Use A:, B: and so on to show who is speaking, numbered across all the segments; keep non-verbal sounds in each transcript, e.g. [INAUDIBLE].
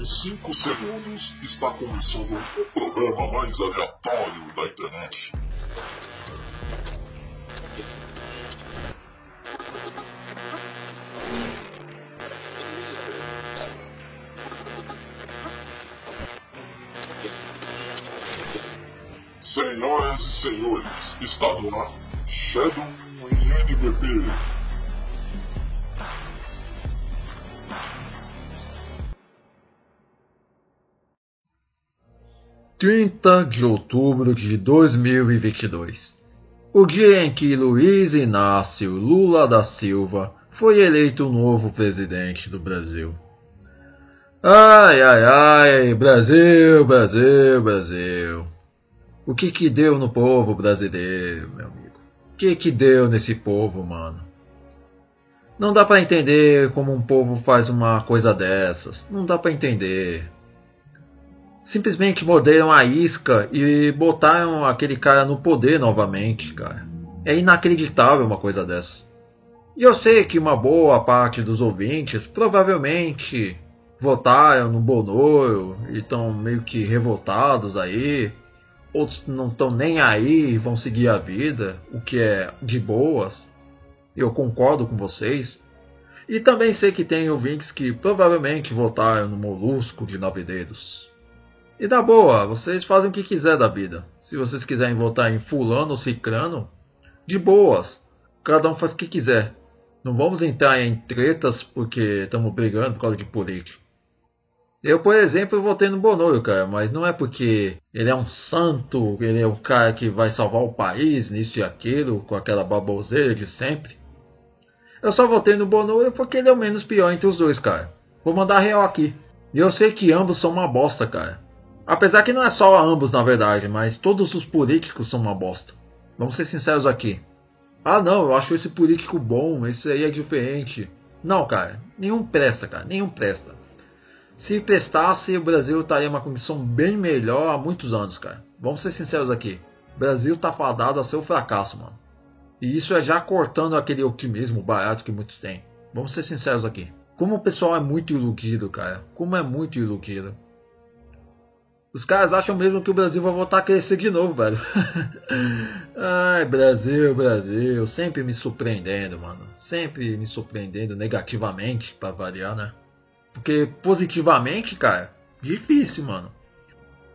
A: em 5 segundos está começando o programa mais aleatório da internet. Senhoras e senhores, está no ar Shadow em NBP.
B: 30 de outubro de 2022. O dia em que Luiz Inácio Lula da Silva foi eleito o novo presidente do Brasil. Ai, ai, ai, Brasil, Brasil, Brasil. O que que deu no povo brasileiro, meu amigo? O que que deu nesse povo, mano? Não dá para entender como um povo faz uma coisa dessas. Não dá para entender simplesmente morderam a isca e botaram aquele cara no poder novamente, cara. É inacreditável uma coisa dessa. E eu sei que uma boa parte dos ouvintes provavelmente votaram no Bonoro e estão meio que revoltados aí. Outros não estão nem aí e vão seguir a vida, o que é de boas. Eu concordo com vocês. E também sei que tem ouvintes que provavelmente votaram no Molusco de Nove Dedos. E da boa, vocês fazem o que quiser da vida. Se vocês quiserem votar em fulano ou cicrano, de boas. Cada um faz o que quiser. Não vamos entrar em tretas porque estamos brigando por causa de político. Eu, por exemplo, votei no Bonoro, cara, mas não é porque ele é um santo, ele é o cara que vai salvar o país, nisso e aquilo, com aquela baboseira de sempre. Eu só votei no Bonoro porque ele é o menos pior entre os dois, cara. Vou mandar real aqui. E eu sei que ambos são uma bosta, cara. Apesar que não é só ambos, na verdade, mas todos os políticos são uma bosta. Vamos ser sinceros aqui. Ah, não, eu acho esse político bom, esse aí é diferente. Não, cara, nenhum presta, cara, nenhum presta. Se prestasse, o Brasil estaria em uma condição bem melhor há muitos anos, cara. Vamos ser sinceros aqui. O Brasil tá fadado a seu fracasso, mano. E isso é já cortando aquele otimismo barato que muitos têm. Vamos ser sinceros aqui. Como o pessoal é muito iludido, cara. Como é muito iludido. Os caras acham mesmo que o Brasil vai voltar a crescer de novo, velho. [LAUGHS] Ai, Brasil, Brasil. Sempre me surpreendendo, mano. Sempre me surpreendendo negativamente, pra variar, né? Porque positivamente, cara, difícil, mano.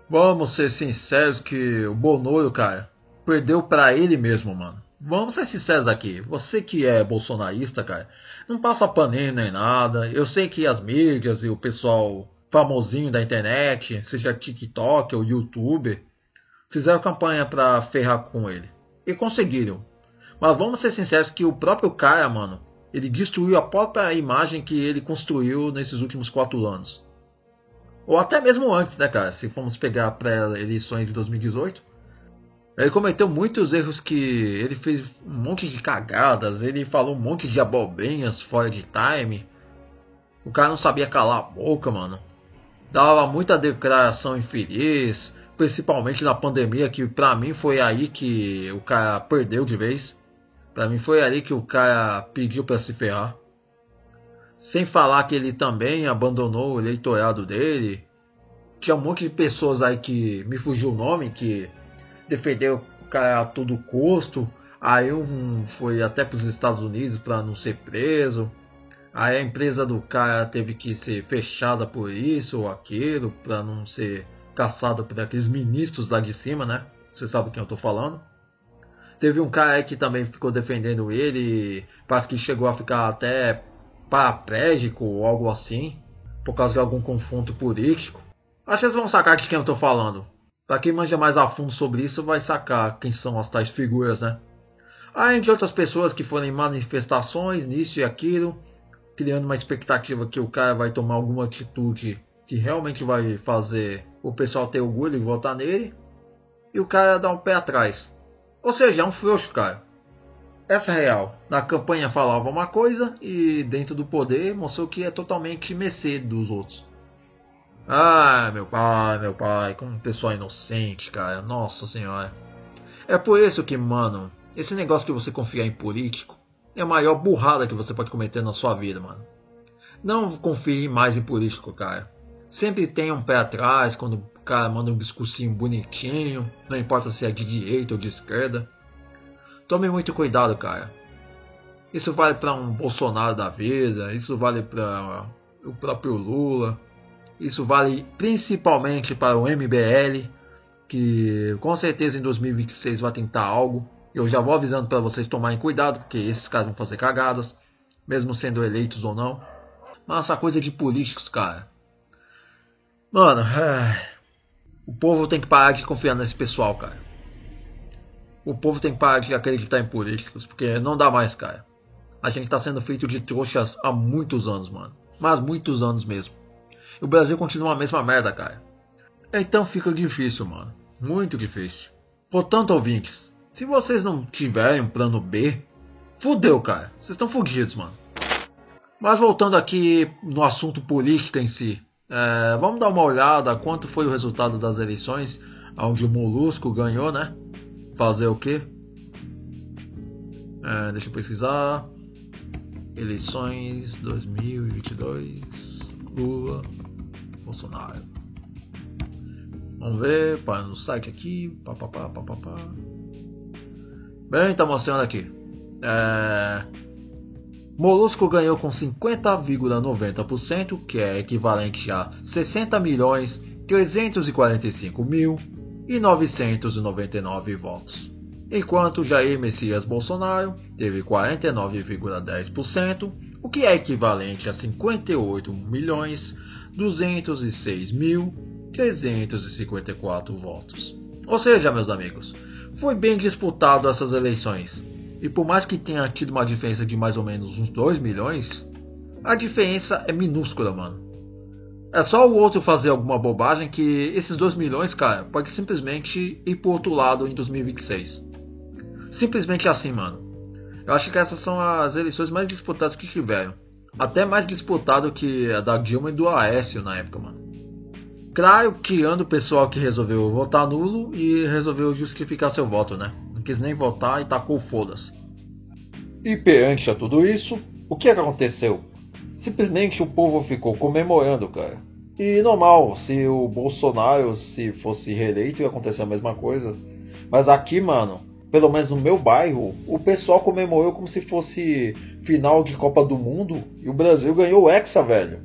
B: Vamos ser sinceros que o Bonoro, cara, perdeu para ele mesmo, mano. Vamos ser sinceros aqui. Você que é bolsonarista, cara, não passa paninho nem nada. Eu sei que as mídias e o pessoal famosinho da internet, seja TikTok ou YouTube, fizeram campanha para ferrar com ele. E conseguiram. Mas vamos ser sinceros que o próprio cara, mano, ele destruiu a própria imagem que ele construiu nesses últimos quatro anos. Ou até mesmo antes, né, cara? Se formos pegar pré-eleições de 2018. Ele cometeu muitos erros que ele fez um monte de cagadas, ele falou um monte de abobrinhas fora de time. O cara não sabia calar a boca, mano dava muita declaração infeliz, principalmente na pandemia, que para mim foi aí que o cara perdeu de vez. Para mim foi ali que o cara pediu para se ferrar. Sem falar que ele também abandonou o eleitorado dele. Tinha um monte de pessoas aí que me fugiu o nome, que defendeu o cara a todo custo. Aí um foi até para os Estados Unidos para não ser preso. Aí a empresa do cara teve que ser fechada por isso ou aquilo, para não ser caçada por aqueles ministros lá de cima, né? Você sabe quem eu tô falando. Teve um cara que também ficou defendendo ele, parece que chegou a ficar até paraplégico ou algo assim, por causa de algum confronto político. Acho que vocês vão sacar de quem eu tô falando. Para quem manja mais a fundo sobre isso, vai sacar quem são as tais figuras, né? Além de outras pessoas que foram em manifestações, nisso e aquilo, criando uma expectativa que o cara vai tomar alguma atitude que realmente vai fazer o pessoal ter orgulho e votar nele, e o cara dá um pé atrás. Ou seja, é um frouxo, cara. Essa é real. Na campanha falava uma coisa e dentro do poder mostrou que é totalmente mercê dos outros. Ah, meu pai, meu pai, como um pessoal inocente, cara. Nossa senhora. É por isso que, mano, esse negócio que você confia em político é a maior burrada que você pode cometer na sua vida, mano. Não confie mais em político, cara. Sempre tem um pé atrás quando o cara manda um discursinho bonitinho, não importa se é de direita ou de esquerda. Tome muito cuidado, cara. Isso vale para um Bolsonaro da vida, isso vale para o próprio Lula, isso vale principalmente para o MBL, que com certeza em 2026 vai tentar algo. Eu já vou avisando para vocês tomarem cuidado, porque esses caras vão fazer cagadas, mesmo sendo eleitos ou não. Mas essa coisa de políticos, cara. Mano, é... o povo tem que parar de confiar nesse pessoal, cara. O povo tem que parar de acreditar em políticos, porque não dá mais, cara. A gente tá sendo feito de trouxas há muitos anos, mano. Mas muitos anos mesmo. E o Brasil continua a mesma merda, cara. Então fica difícil, mano. Muito difícil. Portanto, ouvintes, se vocês não tiverem um plano B, fudeu, cara. Vocês estão fudidos, mano. Mas voltando aqui no assunto política em si, é, vamos dar uma olhada quanto foi o resultado das eleições, onde o Molusco ganhou, né? Fazer o quê? É, deixa eu pesquisar. Eleições 2022. Lula, Bolsonaro. Vamos ver, pá, no site aqui. Pá, pá, pá, pá, pá, pá. Bem, tá mostrando aqui. É... Molusco ganhou com 50,90%, que é equivalente a 60 milhões 345 mil e 999 votos. Enquanto Jair Messias Bolsonaro teve 49,10%, o que é equivalente a 58 milhões 206 mil 354 votos. Ou seja, meus amigos, foi bem disputado essas eleições. E por mais que tenha tido uma diferença de mais ou menos uns 2 milhões, a diferença é minúscula, mano. É só o outro fazer alguma bobagem que esses 2 milhões, cara, pode simplesmente ir pro outro lado em 2026. Simplesmente assim, mano. Eu acho que essas são as eleições mais disputadas que tiveram. Até mais disputado que a da Dilma e do Aécio na época, mano. Claro, tirando o pessoal que resolveu votar nulo e resolveu justificar seu voto, né? quis nem votar e tacou foda-se. E perante a tudo isso, o é que aconteceu? Simplesmente o povo ficou comemorando, cara. E normal, se o Bolsonaro se fosse reeleito ia acontecer a mesma coisa. Mas aqui, mano, pelo menos no meu bairro, o pessoal comemorou como se fosse final de Copa do Mundo e o Brasil ganhou o Hexa, velho.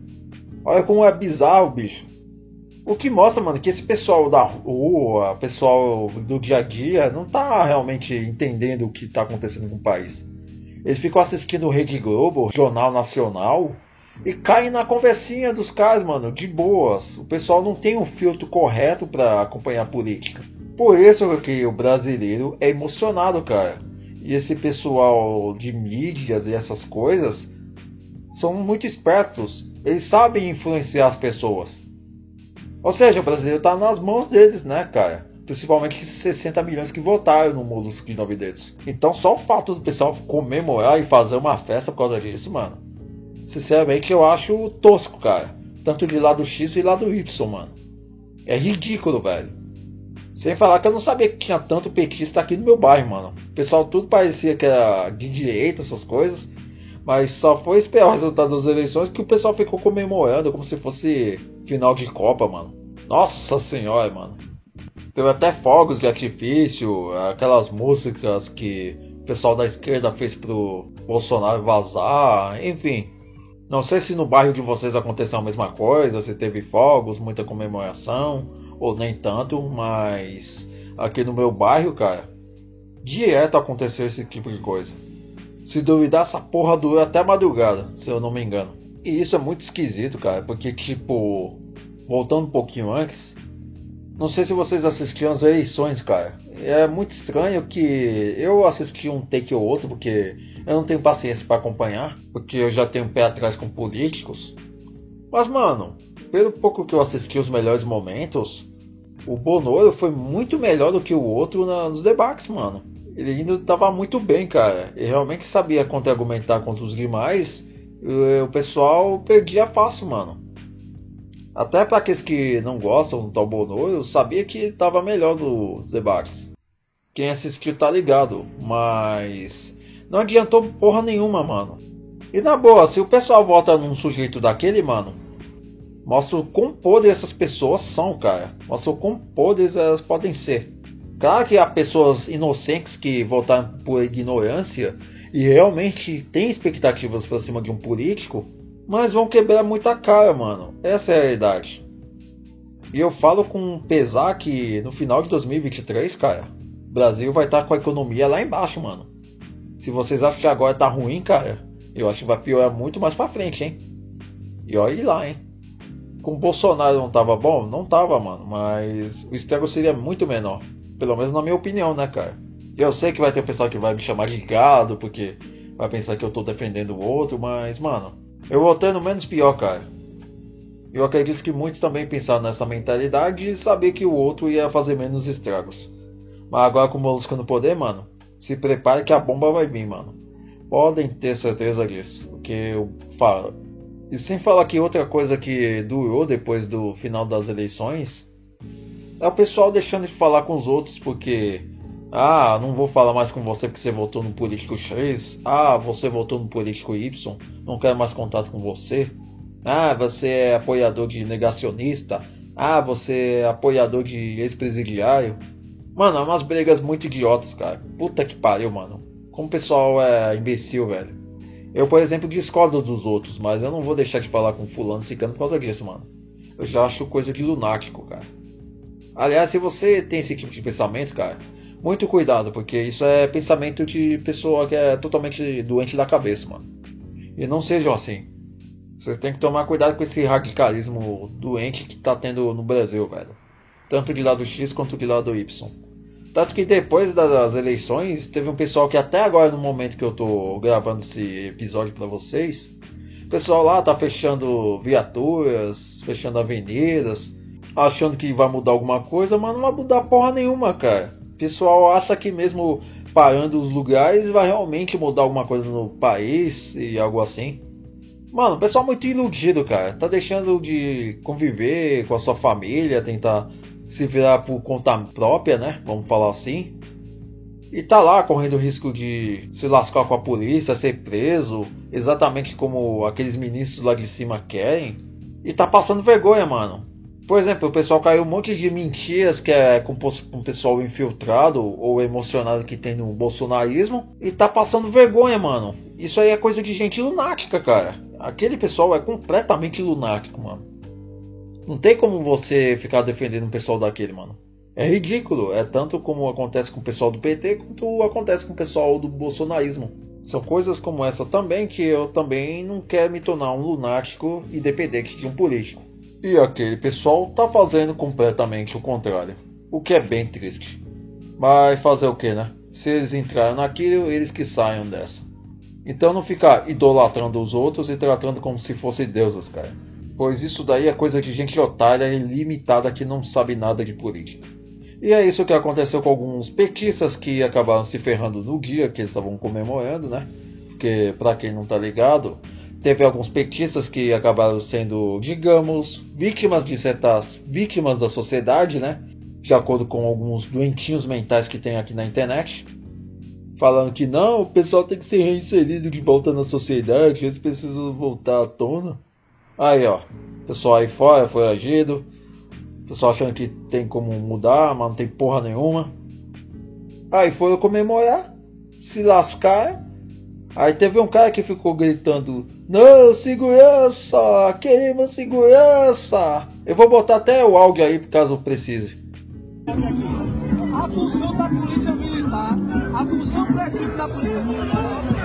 B: Olha como é bizarro, bicho. O que mostra, mano, que esse pessoal da rua, pessoal do dia a dia, não tá realmente entendendo o que tá acontecendo com o país. Eles ficam assistindo Rede Globo, Jornal Nacional, e caem na conversinha dos caras, mano, de boas. O pessoal não tem um filtro correto para acompanhar a política. Por isso que o brasileiro é emocionado, cara. E esse pessoal de mídias e essas coisas são muito espertos. Eles sabem influenciar as pessoas. Ou seja, o brasileiro está nas mãos deles, né, cara? Principalmente esses 60 milhões que votaram no Molusco de Nove Dedos. Então, só o fato do pessoal comemorar e fazer uma festa por causa disso, mano. Sinceramente, eu acho tosco, cara. Tanto de lado X e lado Y, mano. É ridículo, velho. Sem falar que eu não sabia que tinha tanto petista aqui no meu bairro, mano. O pessoal tudo parecia que era de direita, essas coisas. Mas só foi esperar o resultado das eleições que o pessoal ficou comemorando como se fosse final de Copa, mano. Nossa senhora, mano. Teve até fogos de artifício, aquelas músicas que o pessoal da esquerda fez pro Bolsonaro vazar, enfim. Não sei se no bairro de vocês aconteceu a mesma coisa, se teve fogos, muita comemoração, ou nem tanto, mas aqui no meu bairro, cara, direto aconteceu esse tipo de coisa. Se duvidar, essa porra durou até madrugada, se eu não me engano. E isso é muito esquisito, cara, porque, tipo, voltando um pouquinho antes, não sei se vocês assistiram as eleições, cara. É muito estranho que eu assisti um take ou outro, porque eu não tenho paciência para acompanhar, porque eu já tenho pé atrás com políticos. Mas, mano, pelo pouco que eu assisti os melhores momentos, o Bonoro foi muito melhor do que o outro nos debates, mano ele ainda estava muito bem, cara. Ele realmente sabia contra-argumentar contra os demais. O pessoal perdia fácil, mano. Até para aqueles que não gostam do tal Bono, eu sabia que estava melhor nos debates. Quem assistiu tá ligado, mas não adiantou porra nenhuma, mano. E na boa, se o pessoal vota num sujeito daquele, mano, Mostra o quão podres essas pessoas são, cara. Mostra o quão podres elas podem ser. Claro que há pessoas inocentes que votaram por ignorância e realmente têm expectativas para cima de um político, mas vão quebrar muita cara, mano. Essa é a realidade. E eu falo com pesar que no final de 2023, cara, o Brasil vai estar tá com a economia lá embaixo, mano. Se vocês acham que agora tá ruim, cara, eu acho que vai piorar muito mais pra frente, hein? E olha lá, hein? Com o Bolsonaro não tava bom? Não tava, mano. Mas o estrago seria muito menor. Pelo menos na minha opinião, né, cara? Eu sei que vai ter pessoal que vai me chamar de gado, porque vai pensar que eu tô defendendo o outro, mas, mano, eu vou no menos pior, cara. Eu acredito que muitos também pensaram nessa mentalidade e saber que o outro ia fazer menos estragos. Mas agora com o Molusco no poder, mano, se prepare que a bomba vai vir, mano. Podem ter certeza disso, porque eu falo. E sem falar que outra coisa que durou depois do final das eleições é o pessoal deixando de falar com os outros porque ah, não vou falar mais com você porque você votou no político X. Ah, você votou no político Y. Não quero mais contato com você. Ah, você é apoiador de negacionista. Ah, você é apoiador de ex-presidiário. Mano, é umas brigas muito idiotas, cara. Puta que pariu, mano. Como o pessoal é imbecil, velho. Eu, por exemplo, discordo dos outros, mas eu não vou deixar de falar com fulano cicano por causa disso, mano. Eu já acho coisa de lunático, cara. Aliás, se você tem esse tipo de pensamento, cara, muito cuidado, porque isso é pensamento de pessoa que é totalmente doente da cabeça, mano. E não sejam assim. Vocês têm que tomar cuidado com esse radicalismo doente que tá tendo no Brasil, velho. Tanto de lado X quanto de lado Y. Tanto que depois das eleições, teve um pessoal que até agora, no momento que eu tô gravando esse episódio para vocês, o pessoal lá tá fechando viaturas, fechando avenidas, achando que vai mudar alguma coisa, mas não vai mudar porra nenhuma, cara. O pessoal acha que mesmo parando os lugares vai realmente mudar alguma coisa no país e algo assim. Mano, o pessoal é muito iludido, cara. Tá deixando de conviver com a sua família, tentar se virar por conta própria, né? Vamos falar assim. E tá lá correndo o risco de se lascar com a polícia, ser preso, exatamente como aqueles ministros lá de cima querem. E tá passando vergonha, mano. Por exemplo, o pessoal caiu um monte de mentiras que é composto por um pessoal infiltrado ou emocionado que tem no bolsonarismo e tá passando vergonha, mano. Isso aí é coisa de gente lunática, cara. Aquele pessoal é completamente lunático, mano. Não tem como você ficar defendendo um pessoal daquele, mano. É ridículo. É tanto como acontece com o pessoal do PT quanto acontece com o pessoal do bolsonarismo. São coisas como essa também que eu também não quero me tornar um lunático independente de um político. E aquele pessoal tá fazendo completamente o contrário, o que é bem triste. Mas fazer o que, né? Se eles entraram naquilo, eles que saiam dessa. Então não ficar idolatrando os outros e tratando como se fossem deuses, cara. Pois isso daí é coisa de gente otária e limitada que não sabe nada de política. E é isso que aconteceu com alguns petistas que acabaram se ferrando no dia que eles estavam comemorando, né? Porque, para quem não tá ligado, Teve alguns petistas que acabaram sendo, digamos, vítimas de certas vítimas da sociedade, né? De acordo com alguns doentinhos mentais que tem aqui na internet. Falando que não, o pessoal tem que ser reinserido de volta na sociedade, eles precisam voltar à tona. Aí, ó, pessoal aí fora foi agido. Pessoal achando que tem como mudar, mas não tem porra nenhuma. Aí foram comemorar, se lascaram Aí teve um cara que ficou gritando: Não, segurança! Queremos segurança! Eu vou botar até o áudio aí caso precise.
C: A função da polícia militar, a função princípio da polícia militar.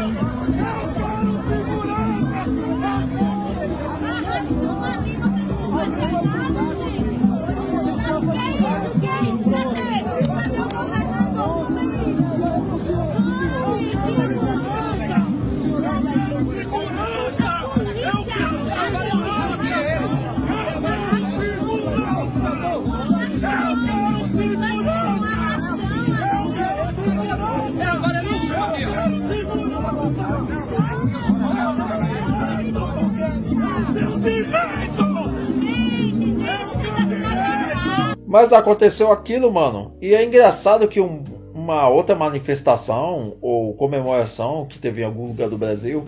B: Mas aconteceu aquilo, mano. E é engraçado que um, uma outra manifestação ou comemoração que teve em algum lugar do Brasil,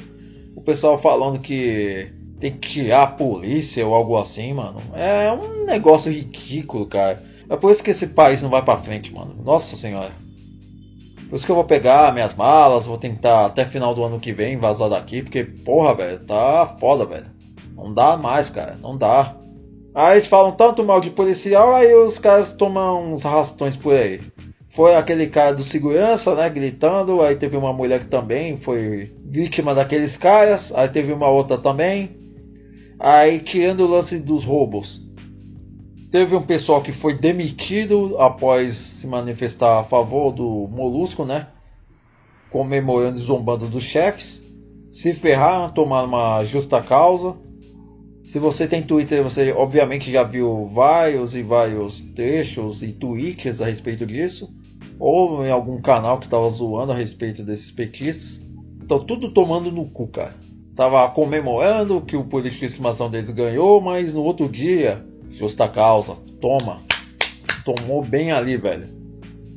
B: o pessoal falando que tem que tirar a polícia ou algo assim, mano. É um negócio ridículo, cara. É por isso que esse país não vai pra frente, mano. Nossa senhora. Por isso que eu vou pegar minhas malas, vou tentar até final do ano que vem vazar daqui, porque, porra, velho, tá foda, velho. Não dá mais, cara, não dá. Aí eles falam tanto mal de policial, aí os caras tomam uns arrastões por aí. Foi aquele cara do segurança, né, gritando, aí teve uma mulher que também foi vítima daqueles caras, aí teve uma outra também. Aí tirando o lance dos roubos. Teve um pessoal que foi demitido após se manifestar a favor do Molusco, né? Comemorando e zombando dos chefes. Se ferraram, tomaram uma justa causa. Se você tem Twitter, você obviamente já viu vários e vários trechos e tweets a respeito disso. Ou em algum canal que tava zoando a respeito desses petistas. Então tudo tomando no cu, cara. Tava comemorando que o político de estimação deles ganhou, mas no outro dia Justa causa. Toma. Tomou bem ali, velho.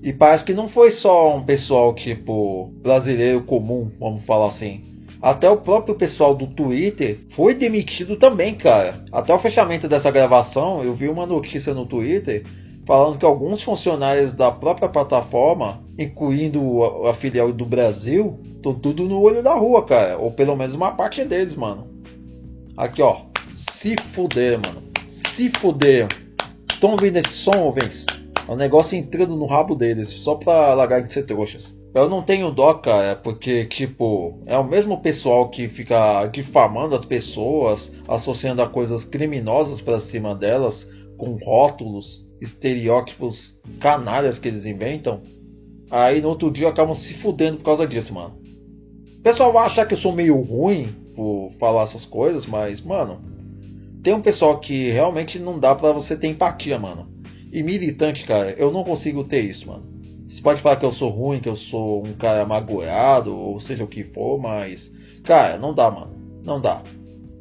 B: E parece que não foi só um pessoal tipo brasileiro comum, vamos falar assim. Até o próprio pessoal do Twitter foi demitido também, cara. Até o fechamento dessa gravação, eu vi uma notícia no Twitter falando que alguns funcionários da própria plataforma, incluindo a, filial do Brasil, estão tudo no olho da rua, cara. Ou pelo menos uma parte deles, mano. Aqui, ó. Se fuder, mano se fuder. Estão ouvindo esse som, ouvintes? É um negócio entrando no rabo deles, só pra largar de ser trouxas. Eu não tenho dó, cara, porque, tipo, é o mesmo pessoal que fica difamando as pessoas, associando a coisas criminosas para cima delas, com rótulos, estereótipos canalhas que eles inventam. Aí no outro dia acabam se fudendo por causa disso, mano. O pessoal vai achar que eu sou meio ruim por falar essas coisas, mas, mano, tem um pessoal que realmente não dá para você ter empatia, mano. E militante, cara, eu não consigo ter isso, mano. Você pode falar que eu sou ruim, que eu sou um cara magoado, ou seja o que for, mas. Cara, não dá, mano. Não dá.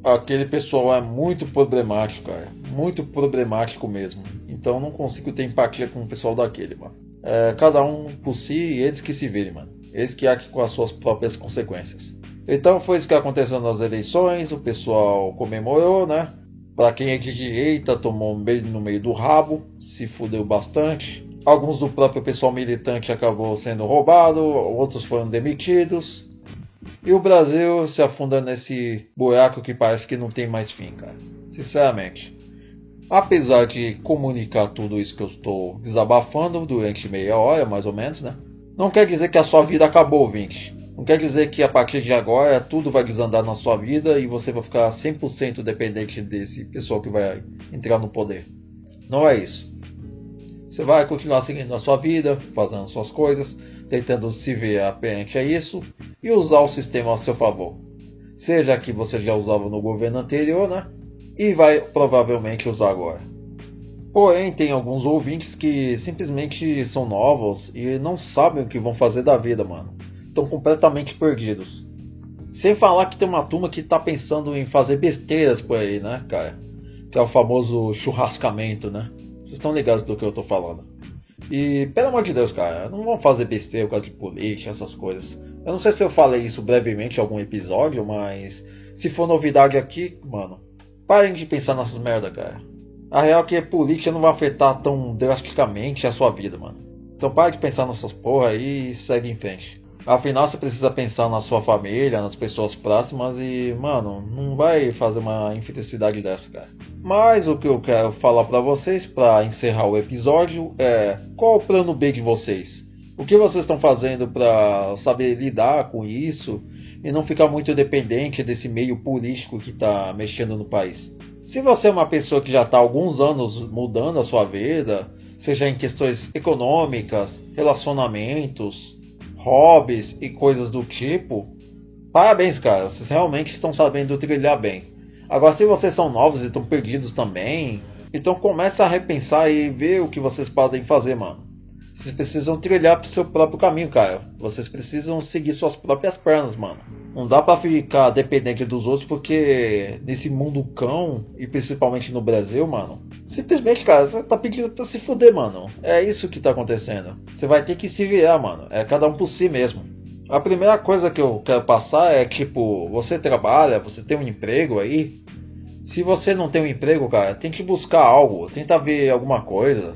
B: Aquele pessoal é muito problemático, cara. Muito problemático mesmo. Então não consigo ter empatia com o pessoal daquele, mano. É, cada um por si e eles que se virem, mano. Eles que aqui com as suas próprias consequências. Então foi isso que aconteceu nas eleições, o pessoal comemorou, né? Para quem é de direita, tomou um beijo no meio do rabo, se fudeu bastante. Alguns do próprio pessoal militante acabou sendo roubado, outros foram demitidos. E o Brasil se afunda nesse buraco que parece que não tem mais fim, cara. Sinceramente. Apesar de comunicar tudo isso que eu estou desabafando durante meia hora, mais ou menos, né? Não quer dizer que a sua vida acabou, ouvinte. Não quer dizer que a partir de agora tudo vai desandar na sua vida e você vai ficar 100% dependente desse pessoal que vai entrar no poder. Não é isso. Você vai continuar seguindo a sua vida, fazendo suas coisas, tentando se ver aperente a isso e usar o sistema a seu favor. Seja que você já usava no governo anterior, né? E vai provavelmente usar agora. Porém, tem alguns ouvintes que simplesmente são novos e não sabem o que vão fazer da vida, mano estão completamente perdidos. Sem falar que tem uma turma que está pensando em fazer besteiras por aí, né, cara? Que é o famoso churrascamento, né? Vocês estão ligados do que eu tô falando. E, pelo amor de Deus, cara, não vão fazer besteira por causa de política, essas coisas. Eu não sei se eu falei isso brevemente em algum episódio, mas se for novidade aqui, mano, parem de pensar nessas merda, cara. A real é que política não vai afetar tão drasticamente a sua vida, mano. Então pare de pensar nessas porra aí e segue em frente. Afinal, você precisa pensar na sua família, nas pessoas próximas e, mano, não vai fazer uma infelicidade dessa, cara. Mas o que eu quero falar para vocês para encerrar o episódio é qual o plano B de vocês? O que vocês estão fazendo para saber lidar com isso e não ficar muito dependente desse meio político que está mexendo no país? Se você é uma pessoa que já está há alguns anos mudando a sua vida, seja em questões econômicas, relacionamentos, hobbies e coisas do tipo, parabéns, cara. Vocês realmente estão sabendo trilhar bem. Agora, se vocês são novos e estão perdidos também, então comece a repensar e ver o que vocês podem fazer, mano. Vocês precisam trilhar pro seu próprio caminho, cara. Vocês precisam seguir suas próprias pernas, mano. Não dá para ficar dependente dos outros porque nesse mundo cão e principalmente no Brasil, mano, simplesmente, cara, você tá pedindo pra se fuder, mano. É isso que tá acontecendo. Você vai ter que se virar, mano. É cada um por si mesmo. A primeira coisa que eu quero passar é tipo, você trabalha, você tem um emprego aí, Se você não tem um emprego, cara, tem que buscar algo, tenta ver alguma coisa.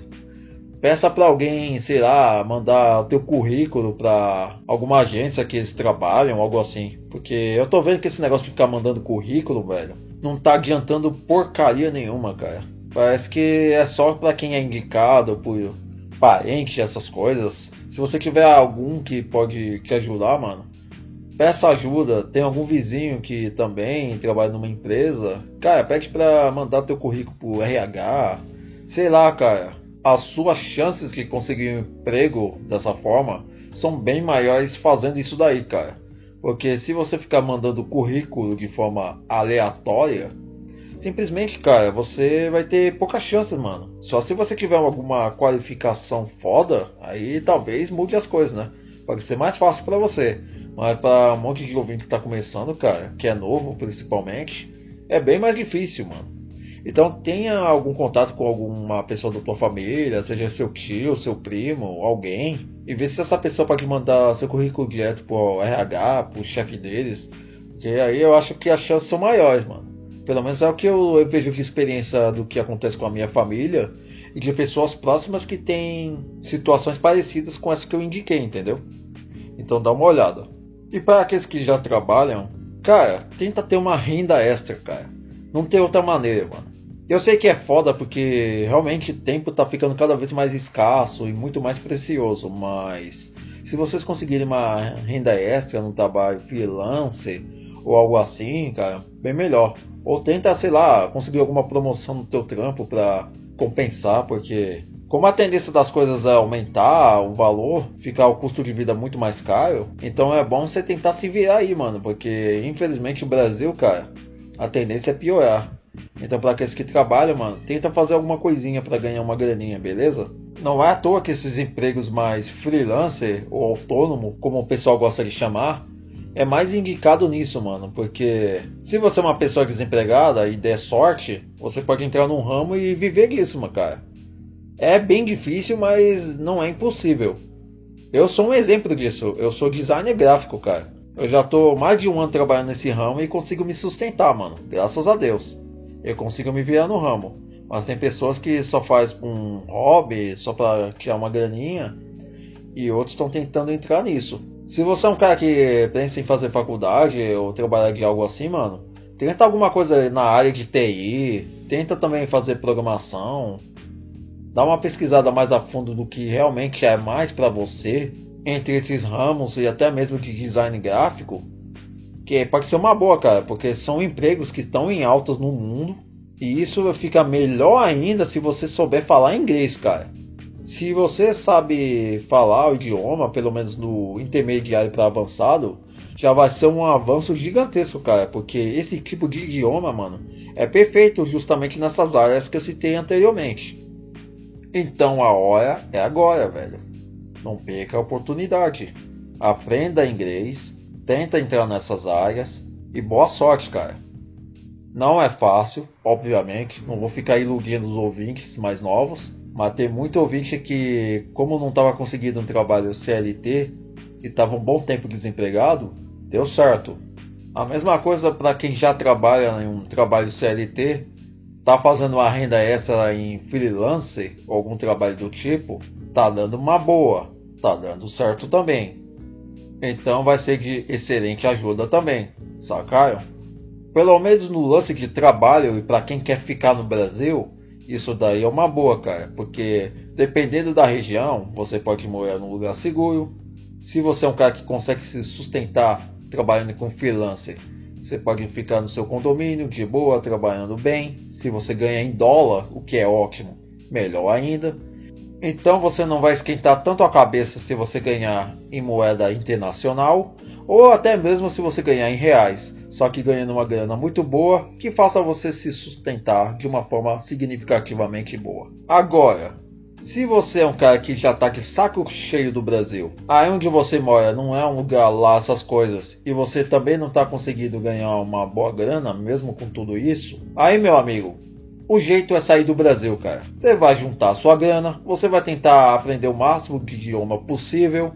B: Peça para alguém, sei lá, mandar o teu currículo para alguma agência que eles trabalham, algo assim. Porque eu tô vendo que esse negócio de ficar mandando currículo, velho, não tá adiantando porcaria nenhuma, cara. Parece que é só para quem é indicado por parente, essas coisas. Se você tiver algum que pode te ajudar, mano, peça ajuda. Tem algum vizinho que também trabalha numa empresa, cara, pede pra mandar teu currículo pro RH. Sei lá, cara. As suas chances de conseguir um emprego dessa forma são bem maiores fazendo isso daí, cara. Porque se você ficar mandando currículo de forma aleatória, simplesmente, cara, você vai ter poucas chances, mano. Só se você tiver alguma qualificação foda, aí talvez mude as coisas, né? Pode ser mais fácil para você. Mas para um monte de ouvinte que tá começando, cara, que é novo principalmente, é bem mais difícil, mano. Então tenha algum contato com alguma pessoa da tua família, seja seu tio, seu primo, alguém, e vê se essa pessoa pode mandar seu currículo direto pro RH, pro chefe deles. Porque aí eu acho que as chances são maiores, mano. Pelo menos é o que eu vejo de experiência do que acontece com a minha família e de pessoas próximas que têm situações parecidas com essa que eu indiquei, entendeu? Então dá uma olhada. E para aqueles que já trabalham, cara, tenta ter uma renda extra, cara. Não tem outra maneira, mano. Eu sei que é foda porque realmente o tempo tá ficando cada vez mais escasso e muito mais precioso, mas se vocês conseguirem uma renda extra no trabalho freelance ou algo assim, cara, bem melhor. Ou tenta, sei lá, conseguir alguma promoção no teu trampo para compensar, porque como a tendência das coisas é aumentar o valor, ficar o custo de vida muito mais caro, então é bom você tentar se virar aí, mano, porque infelizmente o Brasil, cara, a tendência é piorar. Então, para aqueles que trabalham, mano, tenta fazer alguma coisinha para ganhar uma graninha, beleza? Não é à toa que esses empregos mais freelancer ou autônomo, como o pessoal gosta de chamar, é mais indicado nisso, mano, porque se você é uma pessoa desempregada e der sorte, você pode entrar num ramo e viver disso, mano, cara. É bem difícil, mas não é impossível. Eu sou um exemplo disso. Eu sou designer gráfico, cara. Eu já tô mais de um ano trabalhando nesse ramo e consigo me sustentar, mano. Graças a Deus. Eu consigo me virar no ramo. Mas tem pessoas que só faz um hobby, só para tirar uma graninha, e outros estão tentando entrar nisso. Se você é um cara que pensa em fazer faculdade ou trabalhar de algo assim, mano, tenta alguma coisa na área de TI, tenta também fazer programação, dá uma pesquisada mais a fundo do que realmente é mais para você entre esses ramos e até mesmo de design gráfico, que pode ser uma boa, cara, porque são empregos que estão em altas no mundo e isso fica melhor ainda se você souber falar inglês, cara. Se você sabe falar o idioma, pelo menos no intermediário para avançado, já vai ser um avanço gigantesco, cara, porque esse tipo de idioma, mano, é perfeito justamente nessas áreas que eu citei anteriormente. Então a hora é agora, velho. Não perca a oportunidade. Aprenda inglês, tenta entrar nessas áreas e boa sorte, cara. Não é fácil, obviamente, não vou ficar iludindo os ouvintes mais novos, mas tem muito ouvinte que, como não estava conseguindo um trabalho CLT e estava um bom tempo desempregado, deu certo. A mesma coisa para quem já trabalha em um trabalho CLT tá fazendo uma renda extra em freelance ou algum trabalho do tipo, tá dando uma boa, tá dando certo também. Então vai ser de excelente ajuda também, sacaram? Pelo menos no lance de trabalho e para quem quer ficar no Brasil, isso daí é uma boa, cara, porque dependendo da região, você pode morar num lugar seguro. Se você é um cara que consegue se sustentar trabalhando com freelancer, você pode ficar no seu condomínio de boa, trabalhando bem. Se você ganha em dólar, o que é ótimo, melhor ainda. Então você não vai esquentar tanto a cabeça se você ganhar em moeda internacional ou até mesmo se você ganhar em reais, só que ganhando uma grana muito boa que faça você se sustentar de uma forma significativamente boa. Agora, se você é um cara que já tá de saco cheio do Brasil, aí onde você mora não é um lugar lá essas coisas, e você também não tá conseguindo ganhar uma boa grana, mesmo com tudo isso, aí meu amigo, o jeito é sair do Brasil, cara. Você vai juntar sua grana, você vai tentar aprender o máximo de idioma possível,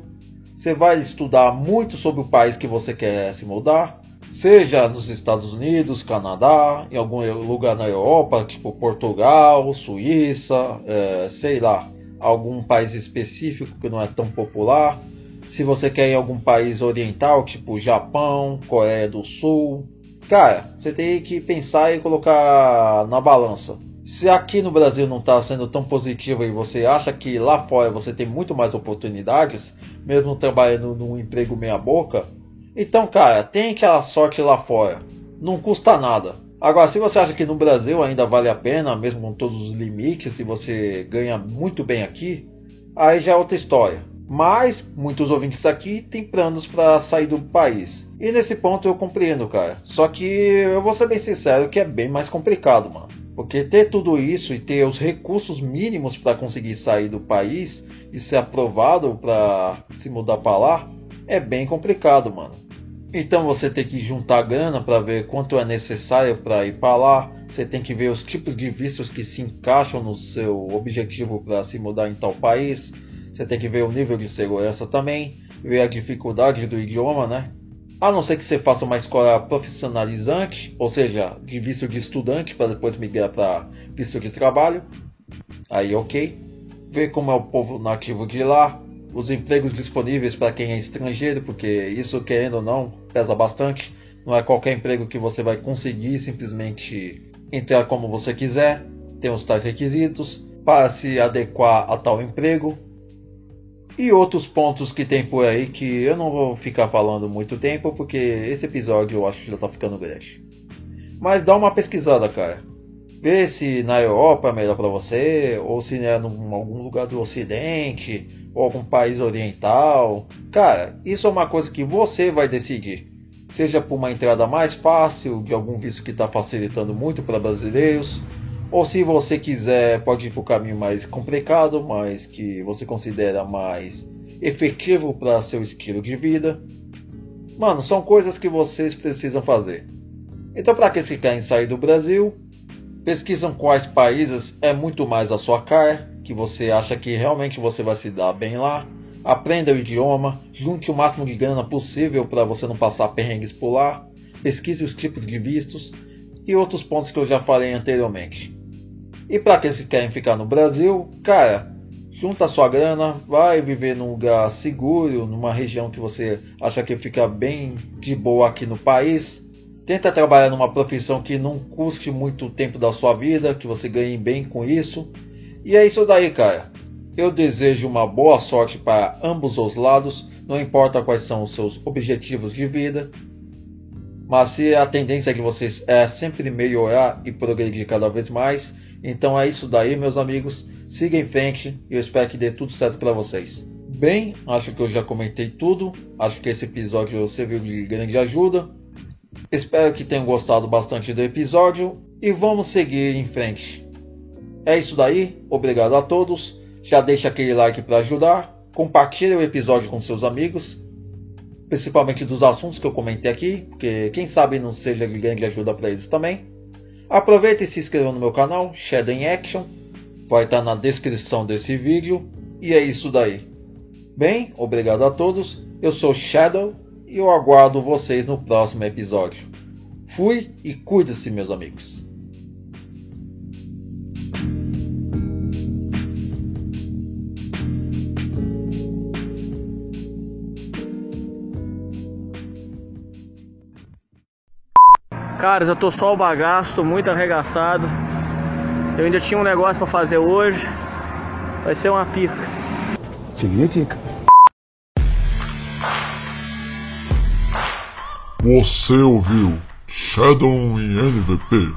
B: você vai estudar muito sobre o país que você quer se mudar, Seja nos Estados Unidos, Canadá, em algum lugar na Europa, tipo Portugal, Suíça, é, sei lá, algum país específico que não é tão popular. Se você quer ir em algum país oriental, tipo Japão, Coreia do Sul, cara, você tem que pensar e colocar na balança. Se aqui no Brasil não está sendo tão positivo e você acha que lá fora você tem muito mais oportunidades, mesmo trabalhando num emprego meia boca, então, cara, tem aquela sorte lá fora. Não custa nada. Agora, se você acha que no Brasil ainda vale a pena, mesmo com todos os limites, se você ganha muito bem aqui, aí já é outra história. Mas muitos ouvintes aqui têm planos para sair do país. E nesse ponto eu compreendo, cara. Só que eu vou ser bem sincero que é bem mais complicado, mano. Porque ter tudo isso e ter os recursos mínimos para conseguir sair do país e ser aprovado para se mudar para lá é bem complicado, mano. Então você tem que juntar grana para ver quanto é necessário para ir para lá. Você tem que ver os tipos de vistos que se encaixam no seu objetivo para se mudar em tal país. Você tem que ver o nível de segurança também, ver a dificuldade do idioma, né? A não ser que você faça uma escola profissionalizante, ou seja, de visto de estudante para depois migrar para visto de trabalho. Aí, ok. Ver como é o povo nativo de lá, os empregos disponíveis para quem é estrangeiro, porque isso, querendo ou não, pesa bastante. Não é qualquer emprego que você vai conseguir simplesmente entrar como você quiser. Tem os tais requisitos para se adequar a tal emprego. E outros pontos que tem por aí que eu não vou ficar falando muito tempo, porque esse episódio eu acho que já está ficando grande. Mas dá uma pesquisada, cara. Vê se na Europa é melhor para você, ou se é em algum lugar do Ocidente, ou algum país oriental. Cara, isso é uma coisa que você vai decidir. Seja por uma entrada mais fácil, de algum visto que está facilitando muito para brasileiros, ou se você quiser, pode ir para o caminho mais complicado, mas que você considera mais efetivo para seu estilo de vida. Mano, são coisas que vocês precisam fazer. Então, para aqueles que querem sair do Brasil, pesquisam quais países é muito mais a sua cara que você acha que realmente você vai se dar bem lá. Aprenda o idioma, junte o máximo de grana possível para você não passar perrengues por lá. Pesquise os tipos de vistos e outros pontos que eu já falei anteriormente. E para aqueles que querem ficar no Brasil, cara, junta sua grana, vai viver num lugar seguro, numa região que você acha que fica bem de boa aqui no país. Tenta trabalhar numa profissão que não custe muito tempo da sua vida, que você ganhe bem com isso. E é isso daí, cara. Eu desejo uma boa sorte para ambos os lados, não importa quais são os seus objetivos de vida. Mas se a tendência de vocês é sempre melhorar e progredir cada vez mais, então é isso daí, meus amigos. Siga em frente e eu espero que dê tudo certo para vocês. Bem, acho que eu já comentei tudo. Acho que esse episódio serviu de grande ajuda. Espero que tenham gostado bastante do episódio e vamos seguir em frente. É isso daí, obrigado a todos. Já deixa aquele like para ajudar. Compartilhe o episódio com seus amigos, principalmente dos assuntos que eu comentei aqui, porque quem sabe não seja de grande ajuda para eles também. Aproveite e se inscreva no meu canal, Shadow in Action, vai estar na descrição desse vídeo. E é isso daí. Bem, obrigado a todos. Eu sou Shadow e eu aguardo vocês no próximo episódio. Fui e cuide-se, meus amigos.
D: Caras, eu tô só o bagaço, tô muito arregaçado. Eu ainda tinha um negócio pra fazer hoje. Vai ser uma pica.
E: Significa.
A: Você ouviu Shadow em NVP